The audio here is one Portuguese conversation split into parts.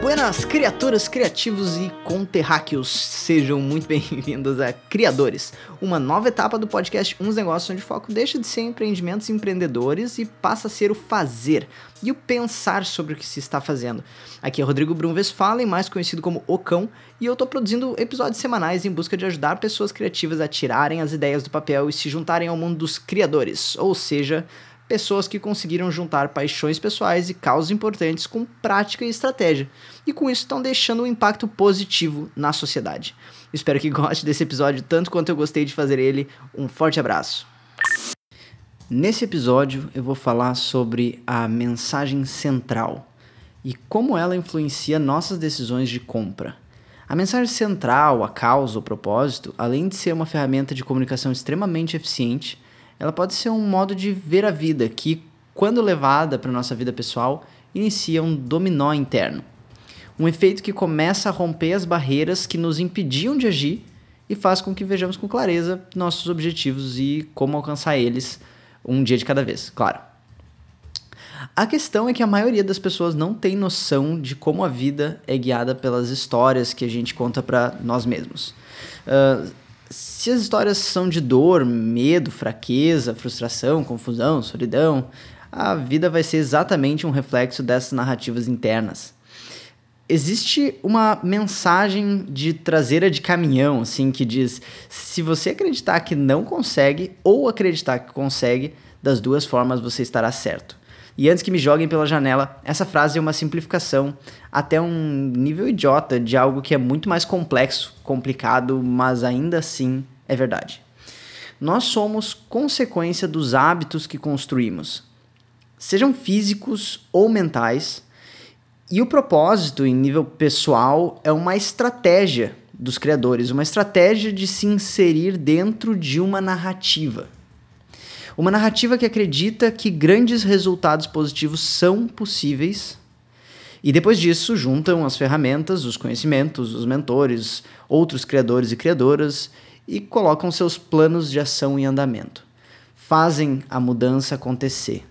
Buenas criaturas, criativos e conterráqueos, sejam muito bem-vindos a Criadores, uma nova etapa do podcast Uns Negócios, onde o foco deixa de ser empreendimentos empreendedores e passa a ser o fazer e o pensar sobre o que se está fazendo. Aqui é Rodrigo Brum Westphalen, mais conhecido como Ocão, e eu estou produzindo episódios semanais em busca de ajudar pessoas criativas a tirarem as ideias do papel e se juntarem ao mundo dos criadores, ou seja, pessoas que conseguiram juntar paixões pessoais e causas importantes com prática e estratégia, e com isso estão deixando um impacto positivo na sociedade. Espero que goste desse episódio tanto quanto eu gostei de fazer ele. Um forte abraço. Nesse episódio eu vou falar sobre a mensagem central e como ela influencia nossas decisões de compra. A mensagem central, a causa, o propósito, além de ser uma ferramenta de comunicação extremamente eficiente, ela pode ser um modo de ver a vida que, quando levada para nossa vida pessoal, inicia um dominó interno. Um efeito que começa a romper as barreiras que nos impediam de agir e faz com que vejamos com clareza nossos objetivos e como alcançar eles um dia de cada vez, claro. A questão é que a maioria das pessoas não tem noção de como a vida é guiada pelas histórias que a gente conta para nós mesmos. Uh, se as histórias são de dor, medo, fraqueza, frustração, confusão, solidão, a vida vai ser exatamente um reflexo dessas narrativas internas. Existe uma mensagem de traseira de caminhão, assim, que diz: se você acreditar que não consegue ou acreditar que consegue, das duas formas você estará certo. E antes que me joguem pela janela, essa frase é uma simplificação até um nível idiota de algo que é muito mais complexo, complicado, mas ainda assim é verdade. Nós somos consequência dos hábitos que construímos, sejam físicos ou mentais, e o propósito em nível pessoal é uma estratégia dos criadores, uma estratégia de se inserir dentro de uma narrativa. Uma narrativa que acredita que grandes resultados positivos são possíveis. E depois disso, juntam as ferramentas, os conhecimentos, os mentores, outros criadores e criadoras e colocam seus planos de ação em andamento. Fazem a mudança acontecer.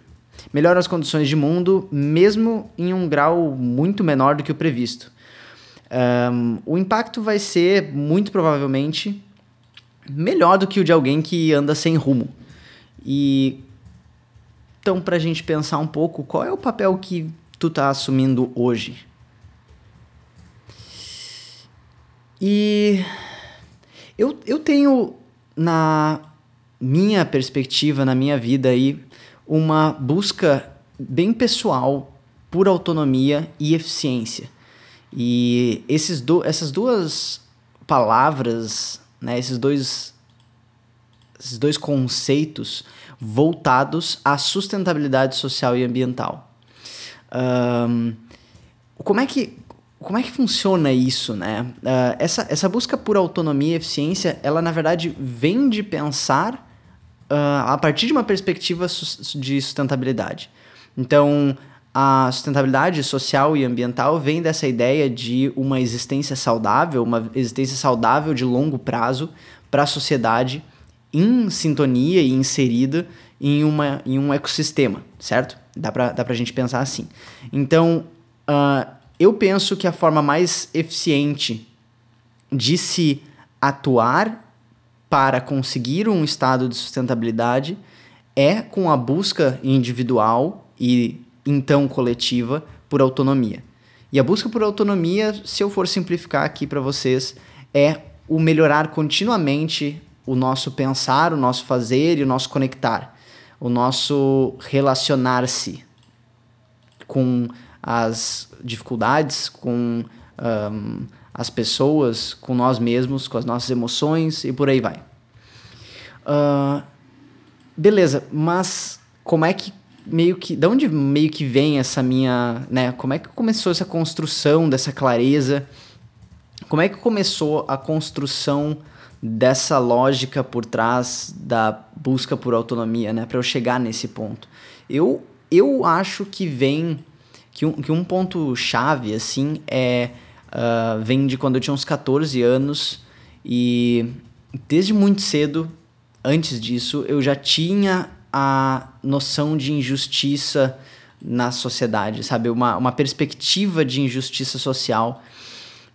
Melhoram as condições de mundo, mesmo em um grau muito menor do que o previsto. Um, o impacto vai ser, muito provavelmente, melhor do que o de alguém que anda sem rumo. E então, para a gente pensar um pouco, qual é o papel que tu tá assumindo hoje? E eu, eu tenho na minha perspectiva, na minha vida aí, uma busca bem pessoal por autonomia e eficiência. E esses do, essas duas palavras, né, esses dois esses dois conceitos voltados à sustentabilidade social e ambiental. Um, como é que como é que funciona isso, né? Uh, essa, essa busca por autonomia e eficiência, ela na verdade vem de pensar uh, a partir de uma perspectiva de sustentabilidade. Então, a sustentabilidade social e ambiental vem dessa ideia de uma existência saudável, uma existência saudável de longo prazo para a sociedade em sintonia e inserida em, uma, em um ecossistema, certo? Dá para dá a gente pensar assim. Então, uh, eu penso que a forma mais eficiente de se atuar para conseguir um estado de sustentabilidade é com a busca individual e então coletiva por autonomia. E a busca por autonomia, se eu for simplificar aqui para vocês, é o melhorar continuamente o nosso pensar, o nosso fazer e o nosso conectar, o nosso relacionar-se com as dificuldades, com um, as pessoas, com nós mesmos, com as nossas emoções e por aí vai. Uh, beleza, mas como é que meio que, de onde meio que vem essa minha, né? Como é que começou essa construção dessa clareza? Como é que começou a construção dessa lógica por trás da busca por autonomia, né? Para eu chegar nesse ponto. Eu, eu acho que vem que um, que um ponto chave assim é uh, vem de quando eu tinha uns 14 anos e desde muito cedo, antes disso, eu já tinha a noção de injustiça na sociedade, sabe? Uma, uma perspectiva de injustiça social.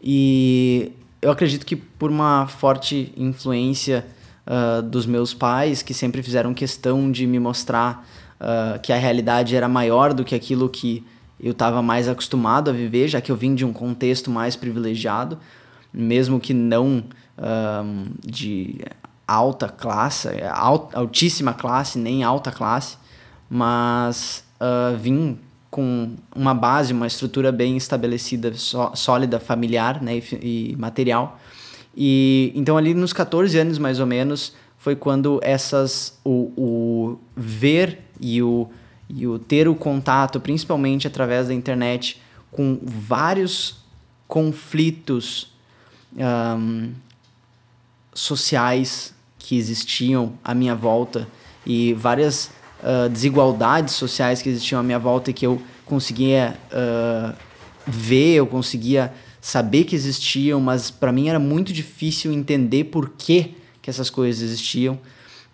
E eu acredito que por uma forte influência uh, dos meus pais, que sempre fizeram questão de me mostrar uh, que a realidade era maior do que aquilo que eu estava mais acostumado a viver, já que eu vim de um contexto mais privilegiado, mesmo que não uh, de alta classe, alt, altíssima classe, nem alta classe, mas vim com uma base, uma estrutura bem estabelecida, só, sólida, familiar né, e, e, material. E então ali nos 14 anos mais ou menos foi quando essas o, o ver e o, e o ter o contato, principalmente através da internet, com vários conflitos um, sociais que existiam à minha volta e várias uh, desigualdades sociais que existiam à minha volta e que eu conseguia uh, ver, eu conseguia saber que existiam, mas para mim era muito difícil entender por que, que essas coisas existiam.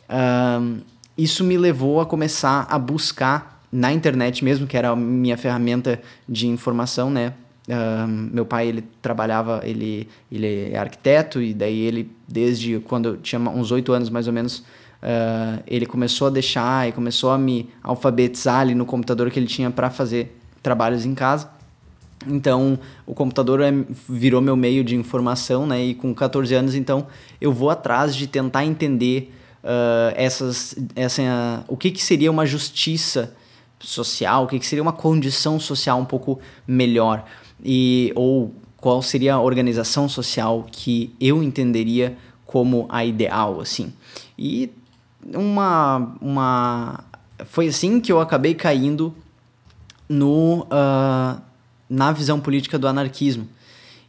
Uh, isso me levou a começar a buscar na internet mesmo, que era a minha ferramenta de informação, né? Uh, meu pai ele trabalhava ele ele é arquiteto e daí ele desde quando eu tinha uns oito anos mais ou menos Uh, ele começou a deixar e começou a me alfabetizar ali no computador que ele tinha para fazer trabalhos em casa. Então, o computador é, virou meu meio de informação, né? E com 14 anos, então, eu vou atrás de tentar entender uh, essas, essa, uh, o que, que seria uma justiça social, o que, que seria uma condição social um pouco melhor. E, ou qual seria a organização social que eu entenderia como a ideal, assim. E uma, uma foi assim que eu acabei caindo no uh, na visão política do anarquismo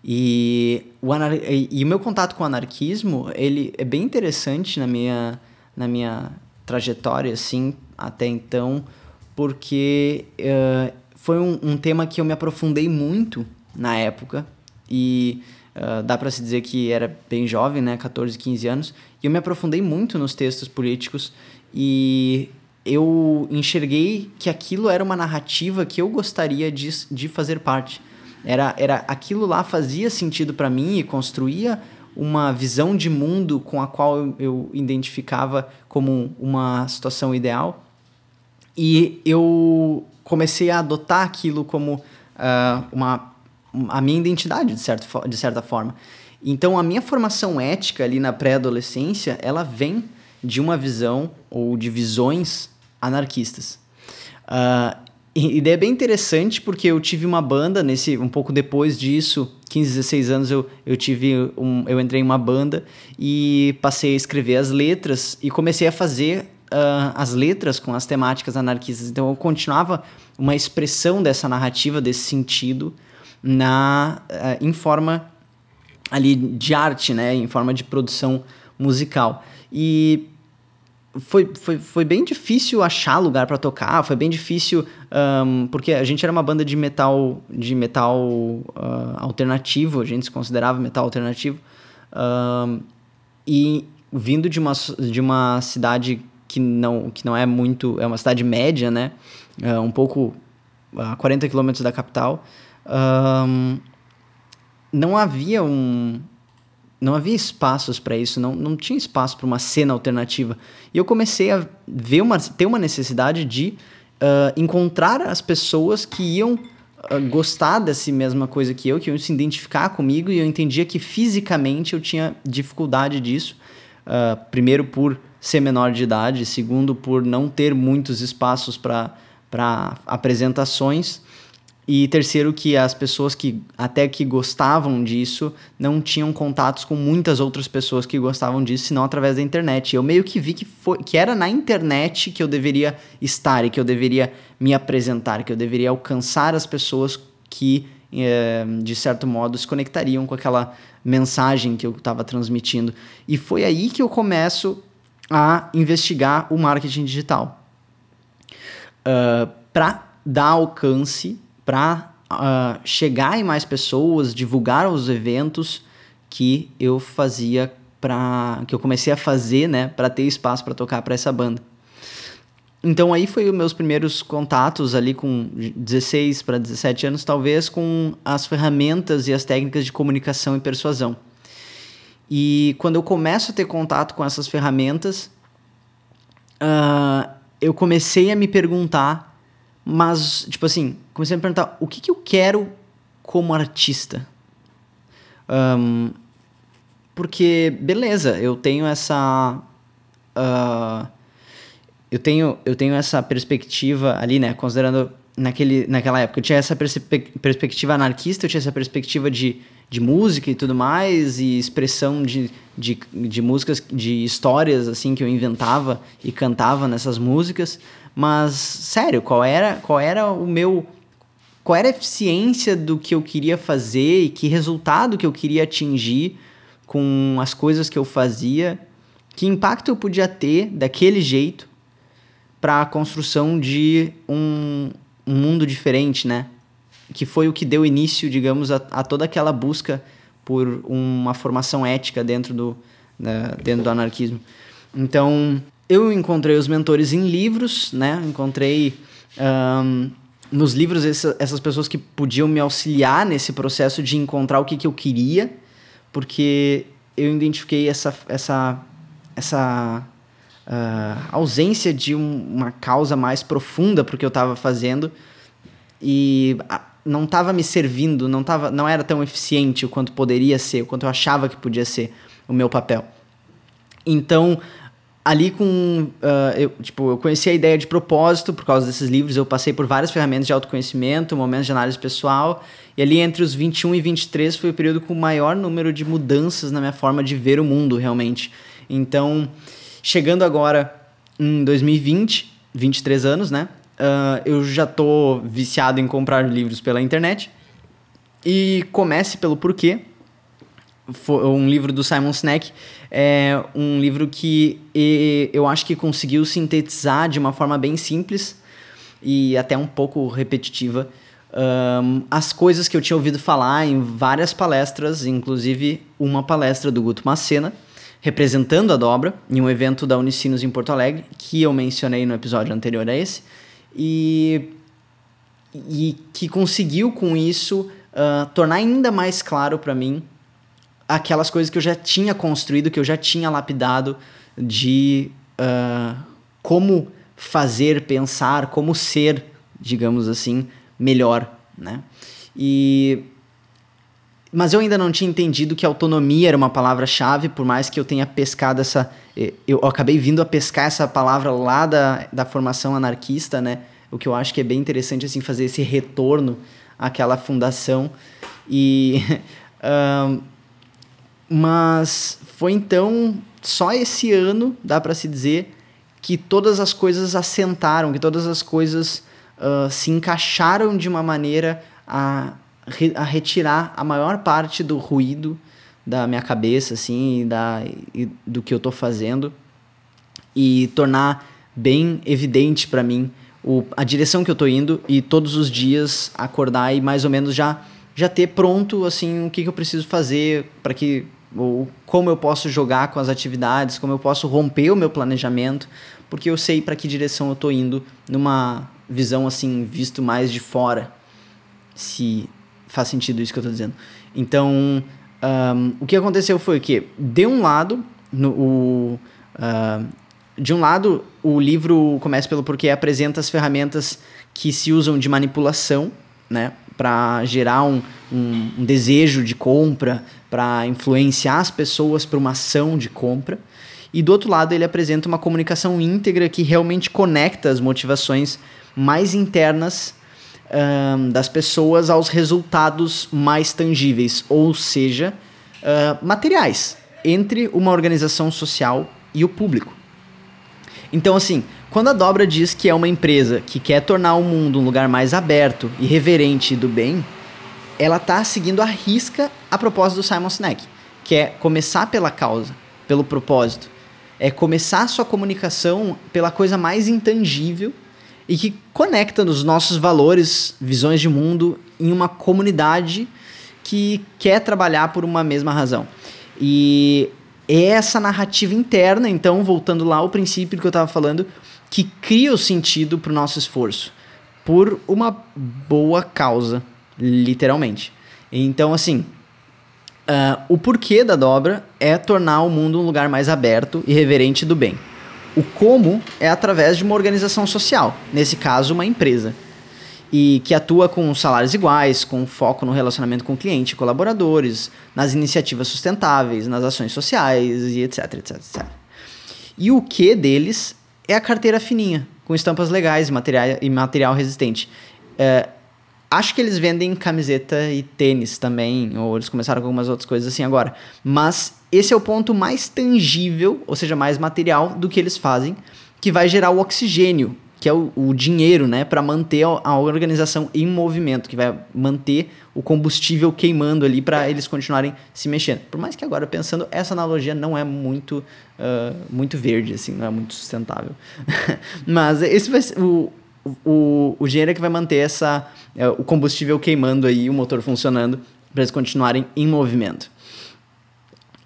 e o, anar e o meu contato com o anarquismo ele é bem interessante na minha na minha trajetória assim até então porque uh, foi um, um tema que eu me aprofundei muito na época e Uh, dá para se dizer que era bem jovem, né, 14, 15 anos, e eu me aprofundei muito nos textos políticos e eu enxerguei que aquilo era uma narrativa que eu gostaria de, de fazer parte. Era, era aquilo lá fazia sentido para mim e construía uma visão de mundo com a qual eu, identificava como uma situação ideal. E eu comecei a adotar aquilo como uh, uma a minha identidade, de, certo, de certa forma. Então, a minha formação ética ali na pré-adolescência, ela vem de uma visão ou de visões anarquistas. Uh, e, é bem interessante porque eu tive uma banda nesse um pouco depois disso, 15, 16 anos eu, eu tive um, eu entrei em uma banda e passei a escrever as letras e comecei a fazer uh, as letras com as temáticas anarquistas. Então eu continuava uma expressão dessa narrativa, desse sentido, na uh, em forma ali de arte, né, em forma de produção musical. E foi, foi, foi bem difícil achar lugar para tocar, foi bem difícil um, porque a gente era uma banda de metal de metal uh, alternativo, a gente se considerava metal alternativo um, e vindo de uma, de uma cidade que não, que não é muito, é uma cidade média, né, uh, um pouco a 40 quilômetros da capital, um, não havia um não havia espaços para isso, não, não tinha espaço para uma cena alternativa. E eu comecei a ver uma, ter uma necessidade de uh, encontrar as pessoas que iam uh, gostar dessa mesma coisa que eu, que iam se identificar comigo, e eu entendia que fisicamente eu tinha dificuldade disso. Uh, primeiro, por ser menor de idade, segundo, por não ter muitos espaços para apresentações. E terceiro, que as pessoas que até que gostavam disso não tinham contatos com muitas outras pessoas que gostavam disso, senão através da internet. Eu meio que vi que, foi, que era na internet que eu deveria estar e que eu deveria me apresentar, que eu deveria alcançar as pessoas que, é, de certo modo, se conectariam com aquela mensagem que eu estava transmitindo. E foi aí que eu começo a investigar o marketing digital. Uh, ah, para dar alcance para uh, ah, chegar em mais pessoas, divulgar os eventos que eu fazia para que eu comecei a fazer, né, para ter espaço para tocar para essa banda. então aí foi os meus primeiros contatos ali com 16 para 17 anos, talvez, com as ferramentas e as técnicas de comunicação e persuasão. E quando eu começo a ter contato com essas ferramentas, uh, eu comecei a me perguntar, mas, tipo assim, comecei a me perguntar o que, que eu quero como artista. Um, porque, beleza, eu tenho essa. Uh, eu tenho, eu tenho essa perspectiva ali, né? Considerando naquele, naquela época, eu tinha essa perspe perspectiva anarquista, eu tinha essa perspectiva de, de música e tudo mais, e expressão de, de, de músicas, de histórias, assim, que eu inventava e cantava nessas músicas. Mas, sério, qual era, qual era o meu. Qual era a eficiência do que eu queria fazer e que resultado que eu queria atingir com as coisas que eu fazia? Que impacto eu podia ter daquele jeito para a construção de um, um, mundo diferente, né? Que foi o que deu início, digamos, a, a toda aquela busca por uma formação ética dentro do, dentro do anarquismo. Então, eu encontrei os mentores em livros, né? Encontrei um, nos livros essa, essas pessoas que podiam me auxiliar nesse processo de encontrar o que, que eu queria, porque eu identifiquei essa, essa, essa uh, ausência de um, uma causa mais profunda para o que eu estava fazendo e não estava me servindo, não, tava, não era tão eficiente o quanto poderia ser, o quanto eu achava que podia ser o meu papel. Então, ali com uh, eu, tipo, eu conheci a ideia de propósito por causa desses livros, eu passei por várias ferramentas de autoconhecimento, momentos de análise pessoal, e ali entre os 21 e 23 foi o período com o maior número de mudanças na minha forma de ver o mundo, realmente. Então, Chegando agora em 2020, 23 anos, né? Uh, eu já tô viciado em comprar livros pela internet. E comece pelo porquê. Um livro do Simon Sinek é um livro que eu acho que conseguiu sintetizar de uma forma bem simples e até um pouco repetitiva um, as coisas que eu tinha ouvido falar em várias palestras, inclusive uma palestra do Guto Macena, representando a dobra em um evento da Unicinos em Porto Alegre, que eu mencionei no episódio anterior a esse, e, e que conseguiu com isso uh, tornar ainda mais claro para mim aquelas coisas que eu já tinha construído, que eu já tinha lapidado de uh, como fazer, pensar, como ser, digamos assim, melhor, né? E mas eu ainda não tinha entendido que autonomia era uma palavra-chave, por mais que eu tenha pescado essa. Eh, eu acabei vindo a pescar essa palavra lá da, da formação anarquista, né? O que eu acho que é bem interessante, assim, fazer esse retorno àquela fundação. E. um, mas foi então, só esse ano, dá para se dizer, que todas as coisas assentaram, que todas as coisas uh, se encaixaram de uma maneira a a retirar a maior parte do ruído da minha cabeça, assim, e da, e do que eu tô fazendo e tornar bem evidente para mim o, a direção que eu tô indo e todos os dias acordar e mais ou menos já já ter pronto assim o que, que eu preciso fazer para que ou como eu posso jogar com as atividades, como eu posso romper o meu planejamento, porque eu sei para que direção eu tô indo numa visão assim visto mais de fora. Se faz sentido isso que eu estou dizendo. Então, um, o que aconteceu foi que, de um lado, no, o, uh, de um lado, o livro começa pelo porquê apresenta as ferramentas que se usam de manipulação, né, para gerar um, um, um, desejo de compra, para influenciar as pessoas para uma ação de compra. E do outro lado, ele apresenta uma comunicação íntegra que realmente conecta as motivações mais internas um, das pessoas aos resultados mais tangíveis, ou seja, uh, materiais, entre uma organização social e o público. Então, assim, quando a Dobra diz que é uma empresa que quer tornar o mundo um lugar mais aberto, e do bem, ela está seguindo a risca a propósito do Simon Sinek, que é começar pela causa, pelo propósito. É começar a sua comunicação pela coisa mais intangível e que conecta nos nossos valores, visões de mundo em uma comunidade que quer trabalhar por uma mesma razão. E é essa narrativa interna, então, voltando lá ao princípio que eu estava falando, que cria o sentido para o nosso esforço por uma boa causa, literalmente. Então, assim, uh, o porquê da dobra é tornar o mundo um lugar mais aberto e reverente do bem. O como é através de uma organização social, nesse caso, uma empresa, e que atua com salários iguais, com foco no relacionamento com o cliente, colaboradores, nas iniciativas sustentáveis, nas ações sociais e etc, etc, etc. E o que deles é a carteira fininha, com estampas legais e material, e material resistente. É, acho que eles vendem camiseta e tênis também, ou eles começaram com algumas outras coisas assim agora. Mas esse é o ponto mais tangível, ou seja, mais material do que eles fazem, que vai gerar o oxigênio, que é o, o dinheiro, né, para manter a, organização em movimento, que vai manter o combustível queimando ali para eles continuarem se mexendo. Por mais que agora pensando, essa analogia não é muito, uh, muito verde, assim, não é muito sustentável. Mas esse vai ser o, o, o dinheiro é que vai manter essa, uh, o combustível queimando aí, o motor funcionando para eles continuarem em movimento.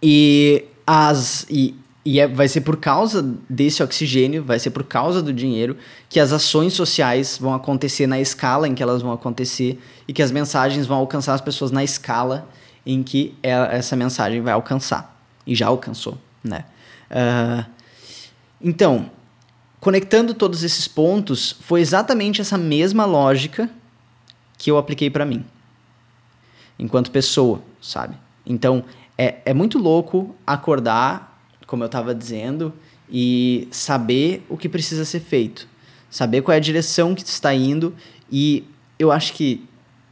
E as e e é, vai ser por causa desse oxigênio, vai ser por causa do dinheiro, que as ações sociais vão acontecer na escala em que elas vão acontecer e que as mensagens vão alcançar as pessoas na escala em que essa mensagem vai alcançar. E já alcançou, né? Uh, então, conectando todos esses pontos, foi exatamente essa mesma lógica que eu apliquei para mim, enquanto pessoa, sabe? Então, é, é muito louco acordar como eu estava dizendo, e saber o que precisa ser feito, saber qual é a direção que está indo e eu acho que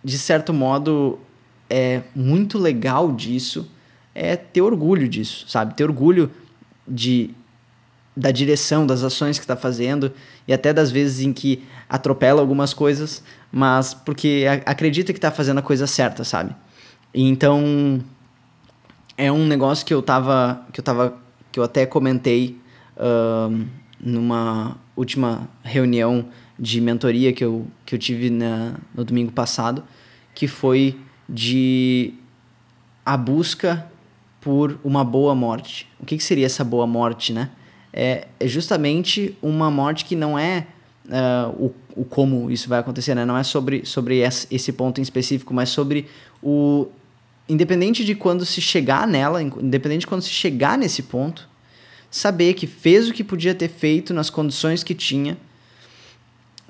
de certo modo é muito legal disso é ter orgulho disso, sabe? Ter orgulho de da direção, das ações que está fazendo e até das vezes em que atropela algumas coisas, mas porque acredita que está fazendo a coisa certa, sabe? Então é um negócio que eu tava que eu tava que eu até comentei numa última reunião de mentoria que eu, que eu tive na, no domingo passado, que foi de a busca por uma boa morte. O que, que seria essa boa morte, né? É, é justamente uma morte que não é uh, o, o como isso vai acontecer, né? Não é sobre, sobre esse ponto em específico, mas sobre o independente de quando se chegar nela, independente de quando se chegar nesse ponto, saber que fez o que podia ter feito nas condições que tinha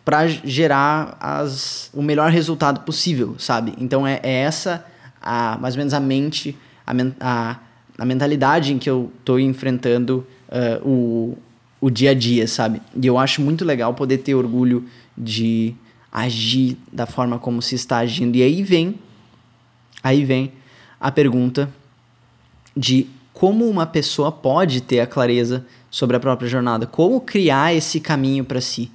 para gerar as, o melhor resultado possível, sabe? Então é, é essa a, mais ou menos a mente, a, a, a mentalidade em que eu estou enfrentando uh, o, o dia a dia, sabe? E eu acho muito legal poder ter orgulho de agir da forma como se está agindo. E aí vem Aí vem a pergunta de como uma pessoa pode ter a clareza sobre a própria jornada, como criar esse caminho para si,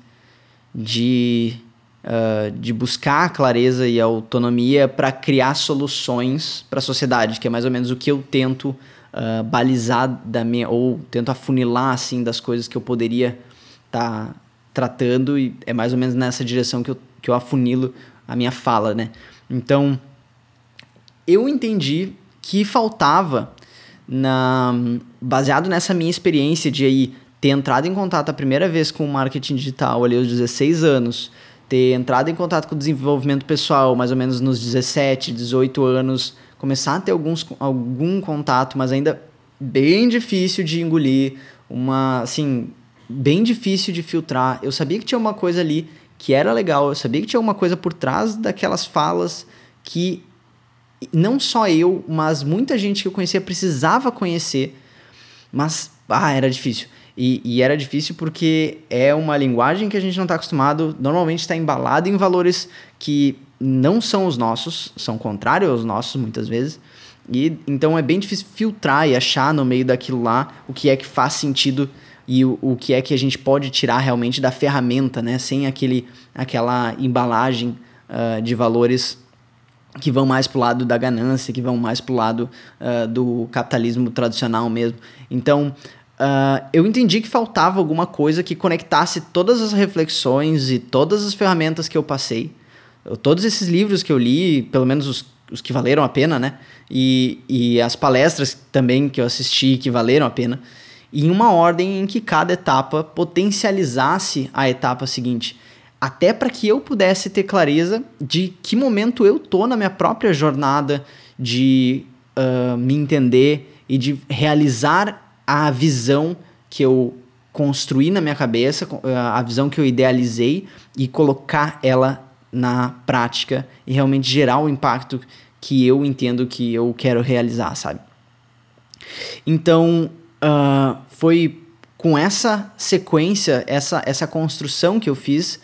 de, uh, de buscar a clareza e a autonomia para criar soluções para a sociedade, que é mais ou menos o que eu tento uh, balizar da minha, ou tento afunilar assim das coisas que eu poderia estar tá tratando e é mais ou menos nessa direção que eu, que eu afunilo a minha fala, né? Então, eu entendi que faltava, na, baseado nessa minha experiência de aí ter entrado em contato a primeira vez com o marketing digital ali aos 16 anos, ter entrado em contato com o desenvolvimento pessoal mais ou menos nos 17, 18 anos, começar a ter alguns, algum contato, mas ainda bem difícil de engolir, uma, assim, bem difícil de filtrar. Eu sabia que tinha uma coisa ali que era legal, eu sabia que tinha uma coisa por trás daquelas falas que não só eu, mas muita gente que eu conhecia precisava conhecer, mas ah, era difícil. E, e era difícil porque é uma linguagem que a gente não está acostumado, normalmente está embalado em valores que não são os nossos, são contrários aos nossos muitas vezes. E então é bem difícil filtrar e achar no meio daquilo lá o que é que faz sentido e o, o que é que a gente pode tirar realmente da ferramenta, né? Sem aquele, aquela embalagem uh, de valores que vão mais pro lado da ganância, que vão mais pro lado uh, do capitalismo tradicional mesmo. Então, uh, eu entendi que faltava alguma coisa que conectasse todas as reflexões e todas as ferramentas que eu passei, todos esses livros que eu li, pelo menos os, os que valeram a pena, né? E, e as palestras também que eu assisti que valeram a pena. em uma ordem em que cada etapa potencializasse a etapa seguinte, até para que eu pudesse ter clareza de que momento eu tô na minha própria jornada de uh, me entender e de realizar a visão que eu construí na minha cabeça, a visão que eu idealizei e colocar ela na prática e realmente gerar o impacto que eu entendo que eu quero realizar, sabe? Então, uh, foi com essa sequência, essa, essa construção que eu fiz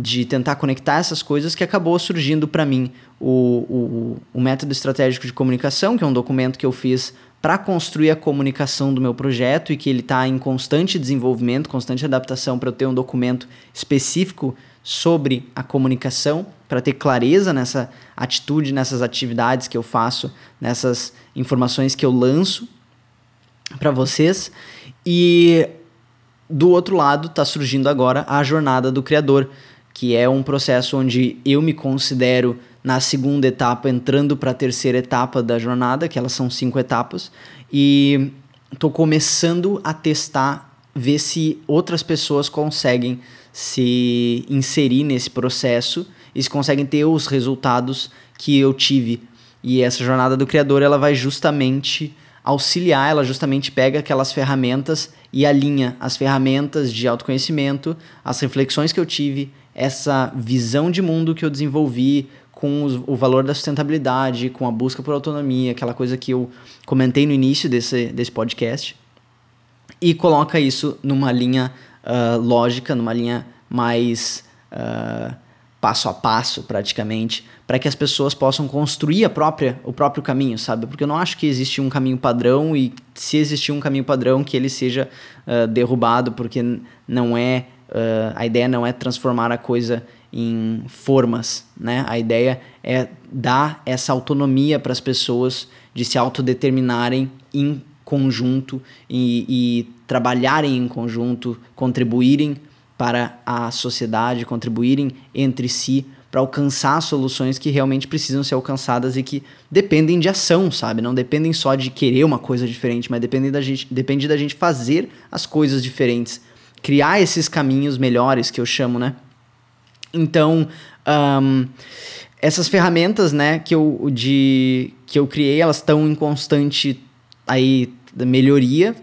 de tentar conectar essas coisas que acabou surgindo para mim o, o, o método estratégico de comunicação, que é um documento que eu fiz para construir a comunicação do meu projeto e que ele está em constante desenvolvimento, constante adaptação para eu ter um documento específico sobre a comunicação, para ter clareza nessa atitude, nessas atividades que eu faço, nessas informações que eu lanço para vocês. E do outro lado está surgindo agora a jornada do criador, que é um processo onde eu me considero na segunda etapa, entrando para a terceira etapa da jornada, que elas são cinco etapas, e estou começando a testar, ver se outras pessoas conseguem se inserir nesse processo e se conseguem ter os resultados que eu tive. E essa jornada do criador, ela vai justamente auxiliar, ela justamente pega aquelas ferramentas e alinha as ferramentas de autoconhecimento, as reflexões que eu tive, essa visão de mundo que eu desenvolvi, com os, o valor da sustentabilidade, com a busca por autonomia, aquela coisa que eu comentei no início desse, desse podcast, e coloca isso numa linha uh, lógica, numa linha mais uh, passo a passo, praticamente, para que as pessoas possam construir a própria, o próprio caminho, sabe? Porque eu não acho que existe um caminho padrão e se existir um caminho padrão que ele seja uh, derrubado, porque não é a ideia não é transformar a coisa em formas, né? A ideia é dar essa autonomia para as pessoas de se autodeterminarem em conjunto e, e trabalharem em conjunto, contribuírem para a sociedade, contribuírem entre si para alcançar soluções que realmente precisam ser alcançadas e que dependem de ação, sabe? Não dependem só de querer uma coisa diferente, mas dependem da gente, depende da gente fazer as coisas diferentes, criar esses caminhos melhores que eu chamo, né? Então, um, essas ferramentas, né, que eu, de, que eu criei, elas estão em constante aí melhoria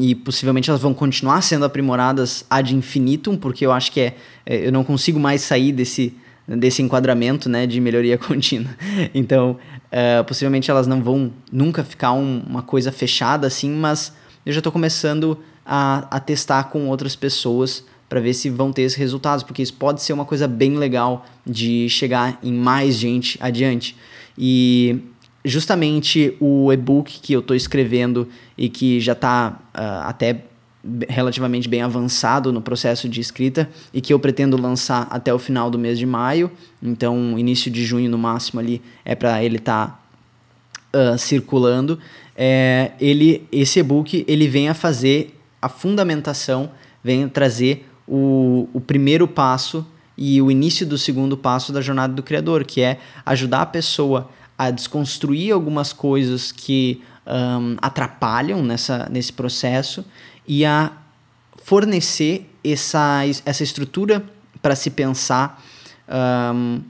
e possivelmente elas vão continuar sendo aprimoradas ad infinitum, porque eu acho que é, é eu não consigo mais sair desse desse enquadramento, né, de melhoria contínua. Então, uh, possivelmente elas não vão nunca ficar um, uma coisa fechada assim, mas eu já estou começando a, a testar com outras pessoas para ver se vão ter esses resultados, porque isso pode ser uma coisa bem legal de chegar em mais gente adiante. E justamente o e-book que eu estou escrevendo e que já está uh, ah, até relativamente bem avançado no processo de escrita e que eu pretendo lançar até o final do mês de maio, então início de junho no máximo ali é para ele estar tá, uh, circulando. É, ele, esse e-book ele vem a fazer a fundamentação, vem trazer o, o primeiro passo e o início do segundo passo da jornada do criador, que é ajudar a pessoa a desconstruir algumas coisas que um, atrapalham nessa, nesse processo e a fornecer essa, essa estrutura para se pensar um,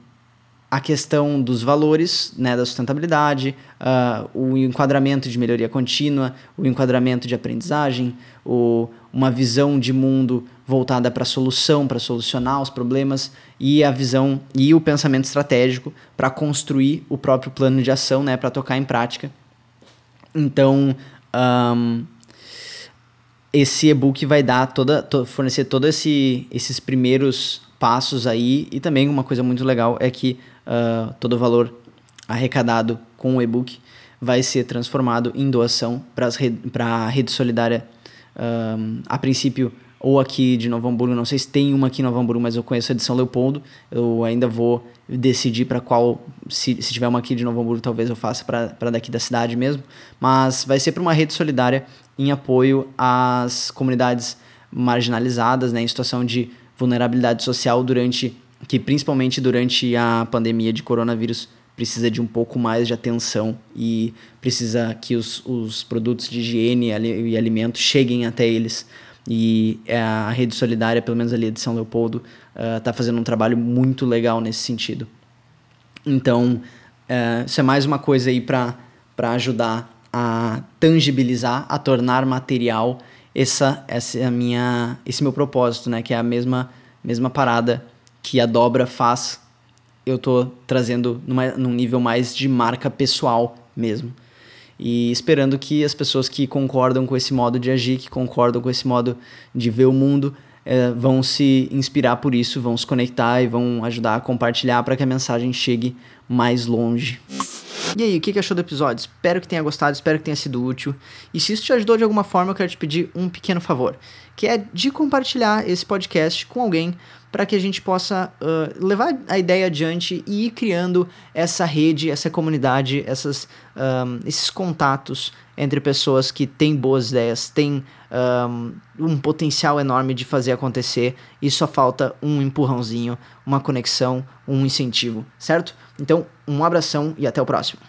a questão dos valores, né, da sustentabilidade, uh, o enquadramento de melhoria contínua, o enquadramento de aprendizagem, o, uma visão de mundo voltada para a solução, para solucionar os problemas e a visão e o pensamento estratégico para construir o próprio plano de ação, né, para tocar em prática. Então, um, esse e-book vai dar toda, to, fornecer todos esse, esses primeiros passos aí e também uma coisa muito legal é que uh, todo o valor arrecadado com o e-book vai ser transformado em doação para a rede solidária, um, a princípio, ou aqui de Novo Hamburgo, não sei se tem uma aqui em Novo Hamburgo, mas eu conheço a de São Leopoldo, eu ainda vou decidir para qual, se, se tiver uma aqui de Novo Hamburgo, talvez eu faça para daqui da cidade mesmo, mas vai ser para uma rede solidária em apoio às comunidades marginalizadas, né, em situação de vulnerabilidade social durante que principalmente durante a pandemia de coronavírus precisa de um pouco mais de atenção e precisa que os, os produtos de higiene e alimento cheguem até eles. E é a Rede Solidária, pelo menos ali de São Leopoldo, está uh, fazendo um trabalho muito legal nesse sentido. Então, uh, isso é mais uma coisa aí para ajudar a tangibilizar, a tornar material essa, essa é minha, esse meu propósito, né? Que é a mesma, mesma parada que a dobra faz. Eu tô trazendo numa, num nível mais de marca pessoal mesmo. E esperando que as pessoas que concordam com esse modo de agir, que concordam com esse modo de ver o mundo, é, vão se inspirar por isso, vão se conectar e vão ajudar a compartilhar para que a mensagem chegue mais longe. E aí, o que achou do episódio? Espero que tenha gostado, espero que tenha sido útil. E se isso te ajudou de alguma forma, eu quero te pedir um pequeno favor, que é de compartilhar esse podcast com alguém para que a gente possa uh, levar a ideia adiante e ir criando essa rede, essa comunidade, essas, um, esses contatos entre pessoas que têm boas ideias, têm um, um potencial enorme de fazer acontecer e só falta um empurrãozinho, uma conexão, um incentivo, certo? Então, um abração e até o próximo.